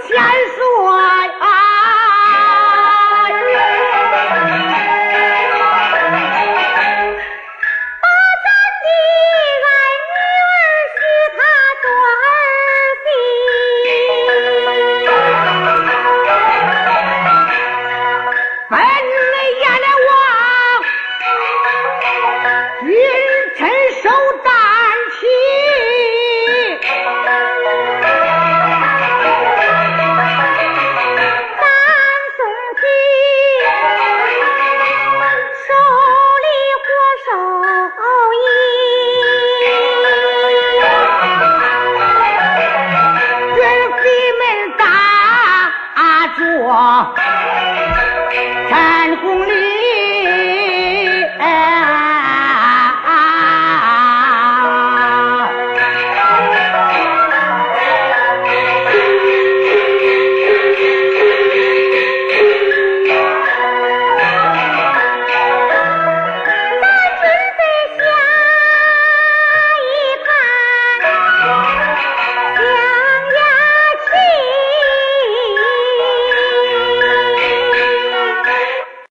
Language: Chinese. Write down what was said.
千岁！公里。